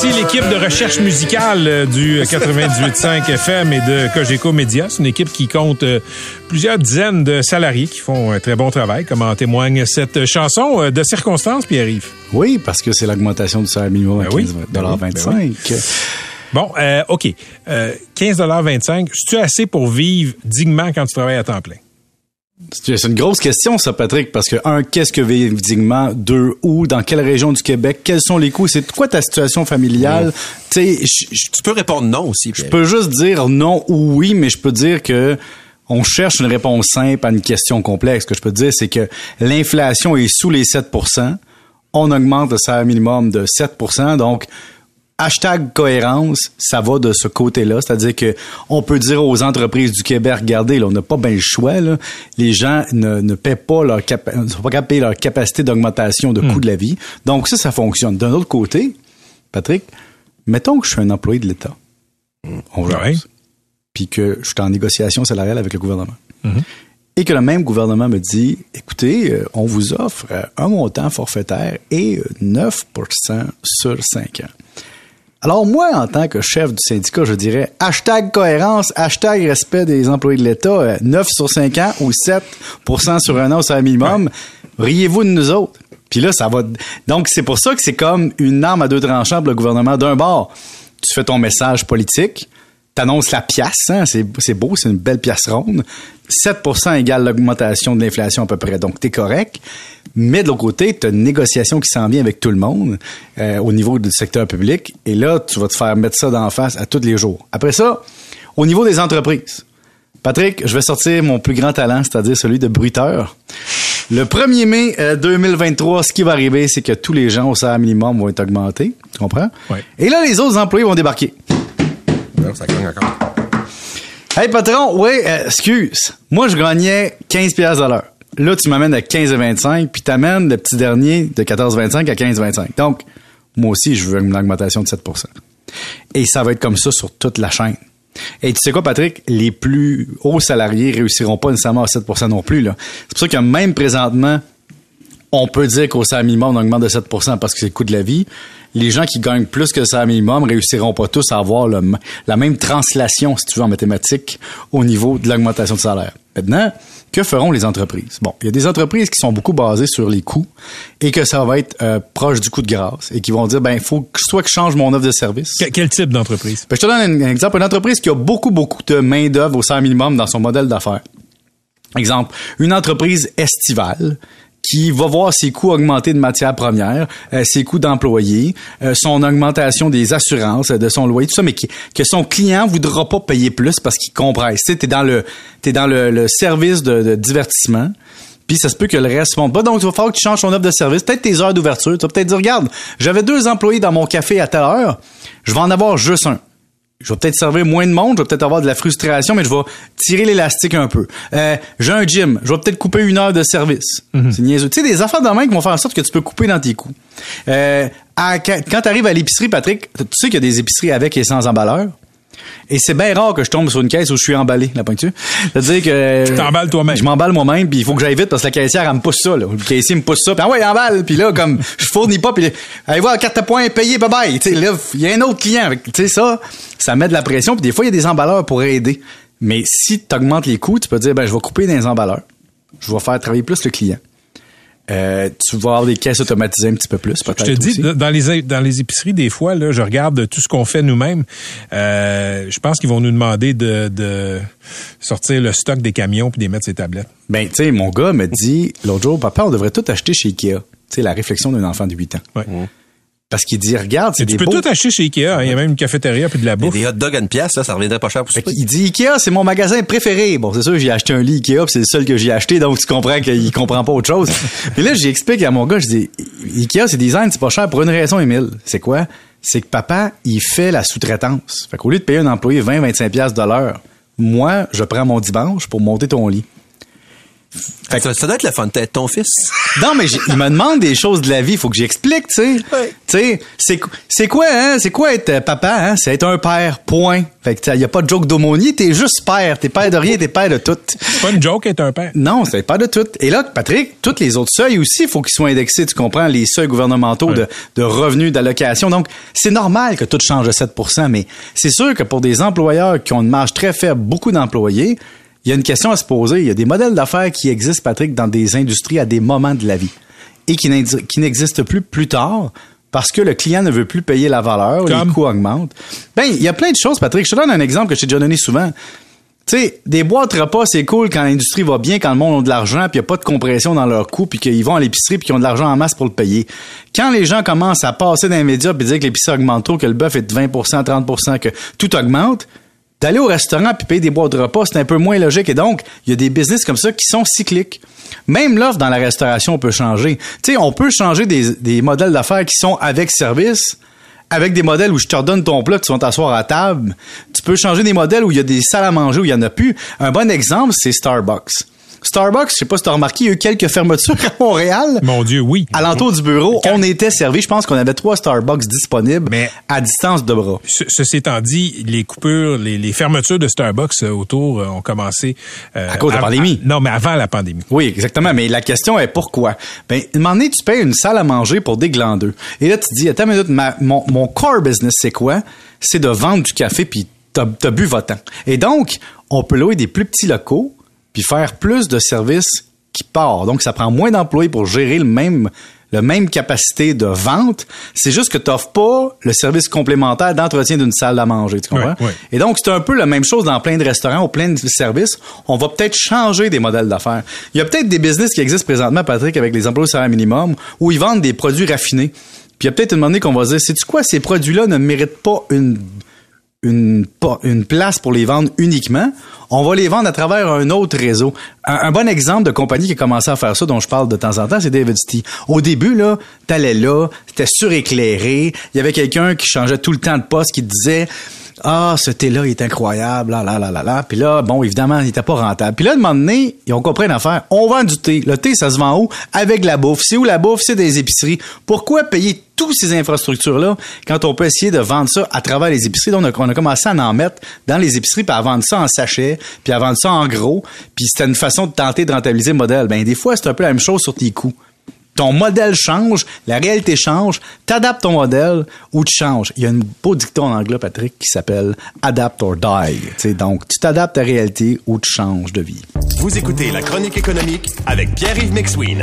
remercie l'équipe de recherche musicale euh, du 98.5 FM et de Cogeco Média. C'est une équipe qui compte euh, plusieurs dizaines de salariés qui font un très bon travail, comme en témoigne cette chanson euh, de circonstance, Pierre-Yves. Oui, parce que c'est l'augmentation du salaire minimum à Ben oui, 15 ben oui, ben 25. Bon, euh, OK. Euh, 15,25 c'est-tu assez pour vivre dignement quand tu travailles à temps plein? C'est une grosse question, ça, Patrick, parce que, un, qu'est-ce que vivre dignement? Deux, où? Dans quelle région du Québec? Quels sont les coûts? C'est quoi ta situation familiale? Tu sais, je- je- Tu peux répondre non aussi, je peux juste dire non ou oui, mais je peux dire que on cherche une réponse simple à une question complexe. Ce que je peux te dire, c'est que l'inflation est sous les 7% On augmente le salaire minimum de 7% donc hashtag cohérence, ça va de ce côté-là. C'est-à-dire que on peut dire aux entreprises du Québec, regardez, là, on n'a pas bien le choix. Là. Les gens ne, ne paient pas leur capa- pas capables de payer leur capacité d'augmentation de coût de la vie. Donc ça, ça fonctionne. D'un autre côté, Patrick, mettons que je suis un employé de l'État. On jase. Ouais. Puis que je suis en négociation salariale avec le gouvernement. Et que le même gouvernement me dit, écoutez, euh, on vous offre un montant forfaitaire et euh, 9% sur 5 ans. Alors moi, en tant que chef du syndicat, je dirais hashtag cohérence, hashtag respect des employés de l'État, euh, 9 sur 5 ans ou 7% sur un an au salaire minimum. Riez-vous de nous autres. Puis là, ça va... Donc, c'est pour ça que c'est comme une arme à deux tranchants pour le gouvernement. D'un bord, tu fais ton message politique, t'annonces la pièce, hein, c'est, beau, c'est une belle pièce ronde. 7% égale l'augmentation de l'inflation à peu près, donc t'es correct. Mais de l'autre côté, t'as une négociation qui s'en vient avec tout le monde euh, au niveau du secteur public, et là, tu vas te faire mettre ça d'en face à tous les jours. Après ça, au niveau des entreprises, Patrick, je vais sortir mon plus grand talent, c'est-à-dire celui de bruiteur. Le 1er mai euh, 2023, ce qui va arriver, c'est que tous les gens au salaire minimum vont être augmentés. Tu comprends? Ouais. Et là, les autres employés vont débarquer. Ça cogne encore. Hey patron, oui, euh, excuse. Moi, je gagnais 15 pièces à l'heure. Là, tu m'amènes à 15,25 puis t'amènes le petit dernier de 14,25 à 15,25. Donc, moi aussi, je veux une augmentation de 7% Et ça va être comme ça sur toute la chaîne. Et tu sais quoi, Patrick? Les plus hauts salariés réussiront pas nécessairement à 7% non plus. C'est pour ça que même présentement, on peut dire qu'au salaire minimum, on augmente de 7% parce que c'est le coût de la vie. Les gens qui gagnent plus que le salaire minimum réussiront pas tous à avoir le la même translation, si tu veux, en mathématiques, au niveau de l'augmentation de salaire. Maintenant, que feront les entreprises? Bon, il y a des entreprises qui sont beaucoup basées sur les coûts et que ça va être euh, proche du coût de grâce et qui vont dire, ben, il faut que soit que je change mon offre de service. Que- quel type d'entreprise? Ben, je te donne un, un exemple. Une entreprise qui a beaucoup, beaucoup de main-d'œuvre au salaire minimum dans son modèle d'affaires. Exemple, une entreprise estivale qui va voir ses coûts augmenter de matières premières, euh, ses coûts d'employés, euh, son augmentation des assurances, euh, de son loyer, tout ça, mais que son client voudra pas payer plus parce qu'il compresse. Tu t'es dans le, dans le, service de, de divertissement. Puis ça se peut que le reste monte pas. Donc, il va falloir que tu changes ton offre de service. Peut-être tes heures d'ouverture. Tu vas peut-être dire, regarde, j'avais deux employés dans mon café à telle heure. Je vais en avoir juste un je vais peut-être servir moins de monde, je vais peut-être avoir de la frustration, mais je vais tirer l'élastique un peu. Euh, j'ai un gym, je vais peut-être couper une heure de service. C'est niaiseux. Tu sais, des affaires de main qui vont faire en sorte que tu peux couper dans tes coûts. Euh, à- quand tu arrives à l'épicerie, Patrick, tu sais qu'il y a des épiceries avec et sans emballeur? Et c'est bien rare que je tombe sur une caisse où je suis emballé, la pointure. C'est-à-dire que... Tu t'emballes toi-même. Je m'emballe moi-même, puis il faut que j'aille vite parce que la caissière, elle me pousse ça. Là. Le caissier me pousse ça, puis ah ouais, emballe. Puis là, comme, je fournis pas, puis allez voir, carte à points, payé, bye-bye. Tu sais, là, il y a un autre client. Tu sais, ça, ça met de la pression, puis des fois, il y a des emballeurs pour aider. Mais si tu augmentes les coûts, tu peux dire, ben, je vais couper des emballeurs. Je vais faire travailler plus le client. Euh, tu vas avoir des caisses automatisées un petit peu plus, peut-être Je te dis, aussi. dans les, dans les épiceries, des fois, là, je regarde tout ce qu'on fait nous-mêmes. Euh, je pense qu'ils vont nous demander de, de sortir le stock des camions puis de les mettre les tablettes. Ben, tu sais, mon gars me dit, l'autre jour, papa, on devrait tout acheter chez Ikea. Tu sais, la réflexion d'un enfant de 8 ans. Ouais. Parce qu'il dit, regarde, c'est Tu des peux beaux... tout acheter chez Ikea. hein. Il y a même une cafétéria puis de la bouffe. des hot dogs à une pièce, là, ça reviendrait pas cher pour souper. qu'il dit Ikea, c'est mon magasin préféré. Bon, c'est sûr, j'ai acheté un lit Ikea, puis c'est le seul que j'ai acheté, donc tu comprends qu'il comprend pas autre chose. Mais là, j'explique à mon gars, je dis Ikea, c'est design, c'est pas cher pour une raison, Émile. C'est quoi? C'est que papa, il fait la sous-traitance. Fait qu'au lieu de payer un employé 20-25$ piastres de l'heure, moi, je prends mon dimanche pour monter ton lit. Fait que ça, ça doit être le fun de être ton fils. Non, mais il me demande des choses de la vie, il faut que j'explique, tu sais. Tu sais, c'est qu- c'est quoi hein, c'est quoi être euh, papa hein, c'est être un père, point. Fait que il y a pas de joke d'aumônier, t'es juste père, t'es père de rien, t'es père de tout. C'est pas une joke être un père. Non, c'est pas de tout. Et là, Patrick, tous les autres seuils aussi, il faut qu'ils soient indexés, tu comprends, les seuils gouvernementaux de, de revenus, d'allocation. Donc, c'est normal que tout change de 7% mais c'est sûr que pour des employeurs qui ont une marge très faible, beaucoup d'employés, il y a une question à se poser. Il y a des modèles d'affaires qui existent, Patrick, dans des industries à des moments de la vie et qui n'existent plus plus tard parce que le client ne veut plus payer la valeur, Comme? les coûts augmentent. Ben, il y a plein de choses, Patrick. Je te donne un exemple que je t'ai déjà donné souvent. Tu sais, des boîtes repas, c'est cool quand l'industrie va bien, quand le monde a de l'argent, puis il n'y a pas de compression dans leurs coûts, puis qu'ils vont à l'épicerie, puis qu'ils ont de l'argent en masse pour le payer. Quand les gens commencent à passer dans les médias puis dire que l'épicerie augmente trop, que le bœuf est de 20% 30% que tout augmente, d'aller au restaurant puis payer des boîtes de repas, c'est un peu moins logique. Et donc, il y a des business comme ça qui sont cycliques. Même l'offre dans la restauration peut changer. Tu sais, on peut changer des, modèles d'affaires qui sont avec service, avec des modèles où je te redonne ton plat, tu vas t'asseoir à table. Tu peux changer des modèles où il y a des salles à manger, où il y en a plus. Un bon exemple, c'est Starbucks. Starbucks, je sais pas si tu as remarqué, il y a eu quelques fermetures à Montréal. Mon Dieu, oui. À l'entour du bureau, on était servi. Je pense qu'on avait trois Starbucks disponibles Mais- à distance de bras. Ce- Ceci étant dit, les coupures, les, les fermetures de Starbucks euh, autour euh, ont commencé... euh, À cause de la pandémie. à- non, mais avant la pandémie. Oui, exactement. Mais la question est pourquoi? Ben, un moment donné, tu payes une salle à manger pour des glandeux. Et là, tu te dis, attends une minute, ma- mon, mon core business, c'est quoi? C'est de vendre du café puis t'as, t'as bu votre temps. Et donc, on peut louer des plus petits locaux puis faire plus de services qui partent. Donc, ça prend moins d'employés pour gérer le même, le même capacité de vente. C'est juste que tu n'offres pas le service complémentaire d'entretien d'une salle à manger. Tu comprends? Ouais. Et donc, c'est un peu la même chose dans plein de restaurants ou plein de services. On va peut-être changer des modèles d'affaires. Il y a peut-être des business qui existent présentement, Patrick, avec les emplois au salaire minimum, où ils vendent des produits raffinés. Puis il y a peut-être une moment qu'on va dire, c'est-tu quoi, ces produits-là ne méritent pas une une, une place pour les vendre uniquement. On va les vendre à travers un autre réseau. Un, bon exemple de compagnie qui a commencé à faire ça, dont je parle de temps en temps, c'est David City. Au début, là, t'allais là, c'était suréclairé. Il y avait quelqu'un qui changeait tout le temps de poste, qui disait ah, ce thé-là, il est incroyable, là, là, là, là, là. Puis là, bon, évidemment, il était pas rentable. Puis là, à un moment donné, ils ont compris une affaire. On vend du thé. Le thé, ça se vend où? Avec la bouffe. C'est où la bouffe? C'est des épiceries. Pourquoi payer toutes ces infrastructures-là quand on peut essayer de vendre ça à travers les épiceries? Donc, on a, on a commencé à en mettre dans les épiceries, puis à vendre ça en sachet, puis à vendre ça en gros. Puis c'était une façon de tenter de rentabiliser le modèle. Ben, des fois, c'est un peu la même chose sur tes coûts ton modèle change, la réalité change, t'adaptes ton modèle ou tu changes. Il y a un beau dicton en anglais, Patrick, qui s'appelle Adapt or Die. Donc, tu t'adaptes à la réalité ou tu changes de vie. Vous écoutez La Chronique économique avec Pierre-Yves McSween.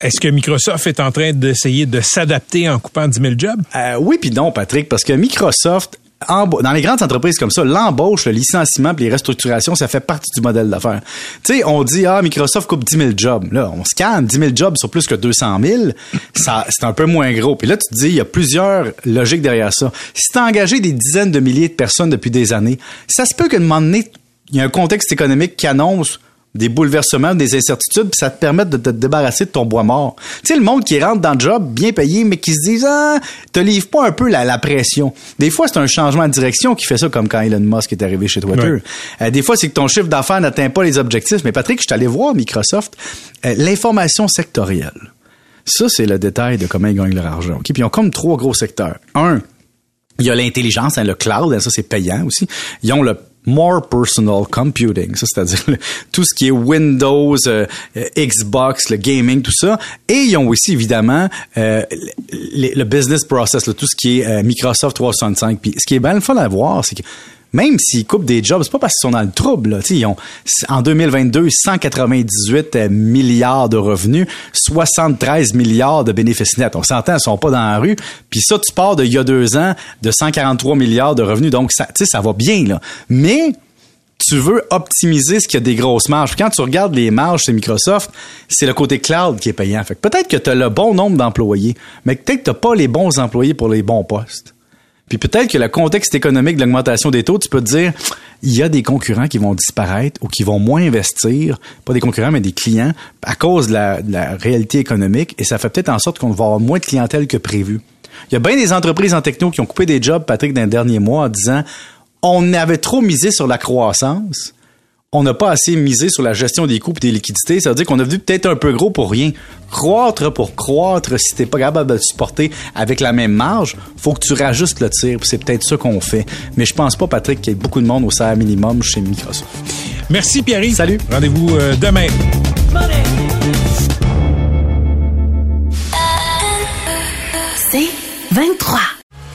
Est-ce que Microsoft est en train d'essayer de s'adapter en coupant 10 000 jobs? Euh, oui puis non, Patrick, parce que Microsoft, dans les grandes entreprises comme ça, l'embauche, le licenciement puis les restructurations, ça fait partie du modèle d'affaires. Tu sais, on dit, ah, Microsoft coupe 10 000 jobs. Là, on se calme, 10 000 jobs sur plus que 200 000, ça, c'est un peu moins gros. Puis là, tu te dis, il y a plusieurs logiques derrière ça. Si tu as engagé des dizaines de milliers de personnes depuis des années, ça se peut qu'à un moment donné, il y a un contexte économique qui annonce des bouleversements, des incertitudes, puis ça te permet de te débarrasser de ton bois mort. Tu sais, le monde qui rentre dans le job bien payé, mais qui se dit ah, te livre pas un peu la, la pression. Des fois, c'est un changement de direction qui fait ça, comme quand Elon Musk est arrivé chez Twitter. Ouais. Euh, des fois, c'est que ton chiffre d'affaires n'atteint pas les objectifs. Mais Patrick, je suis allé voir Microsoft, euh, l'information sectorielle. Ça, c'est le détail de comment ils gagnent leur argent. OK? Puis ils ont comme trois gros secteurs. Un, il y a l'intelligence, hein, le cloud, hein, ça c'est payant aussi. Ils ont le more personal computing, ça c'est-à-dire tout ce qui est Windows, euh, Xbox, le gaming, tout ça. Et ils ont aussi évidemment euh, le, business process, tout ce qui est euh, Microsoft 365. Puis ce qui est bien le fun à voir, c'est que même s'ils coupent des jobs, c'est pas parce qu'ils sont dans le trouble. Là. Ils ont en 2022 198 euh, milliards de revenus, 73 milliards de bénéfices nets. On s'entend, ils sont pas dans la rue. Puis ça, tu pars de il y a deux ans de 143 milliards de revenus. Donc ça, ça va bien là. Mais tu veux optimiser ce qui a des grosses marges. Quand tu regardes les marges chez Microsoft, c'est le côté cloud qui est payant. Peut-être que tu as le bon nombre d'employés, mais peut-être que tu pas les bons employés pour les bons postes. Puis peut-être que le contexte économique de l'augmentation des taux, tu peux te dire, il y a des concurrents qui vont disparaître ou qui vont moins investir, pas des concurrents, mais des clients, à cause de la, réalité économique, et ça fait peut-être en sorte qu'on va avoir moins de clientèle que prévu. Il y a bien des entreprises en techno qui ont coupé des jobs, Patrick, dans les derniers mois, en disant, on avait trop misé sur la croissance, on n'a pas assez misé sur la gestion des coûts et des liquidités. Ça veut dire qu'on a vu peut-être un peu gros pour rien. Croître pour croître, si t'es pas capable de le supporter avec la même marge, faut que tu rajustes le tir. C'est peut-être ça qu'on fait. Mais je pense pas, Patrick, qu'il y ait beaucoup de monde au salaire minimum chez Microsoft. Merci, Pierre. Salut. Rendez-vous euh, demain. C'est 23.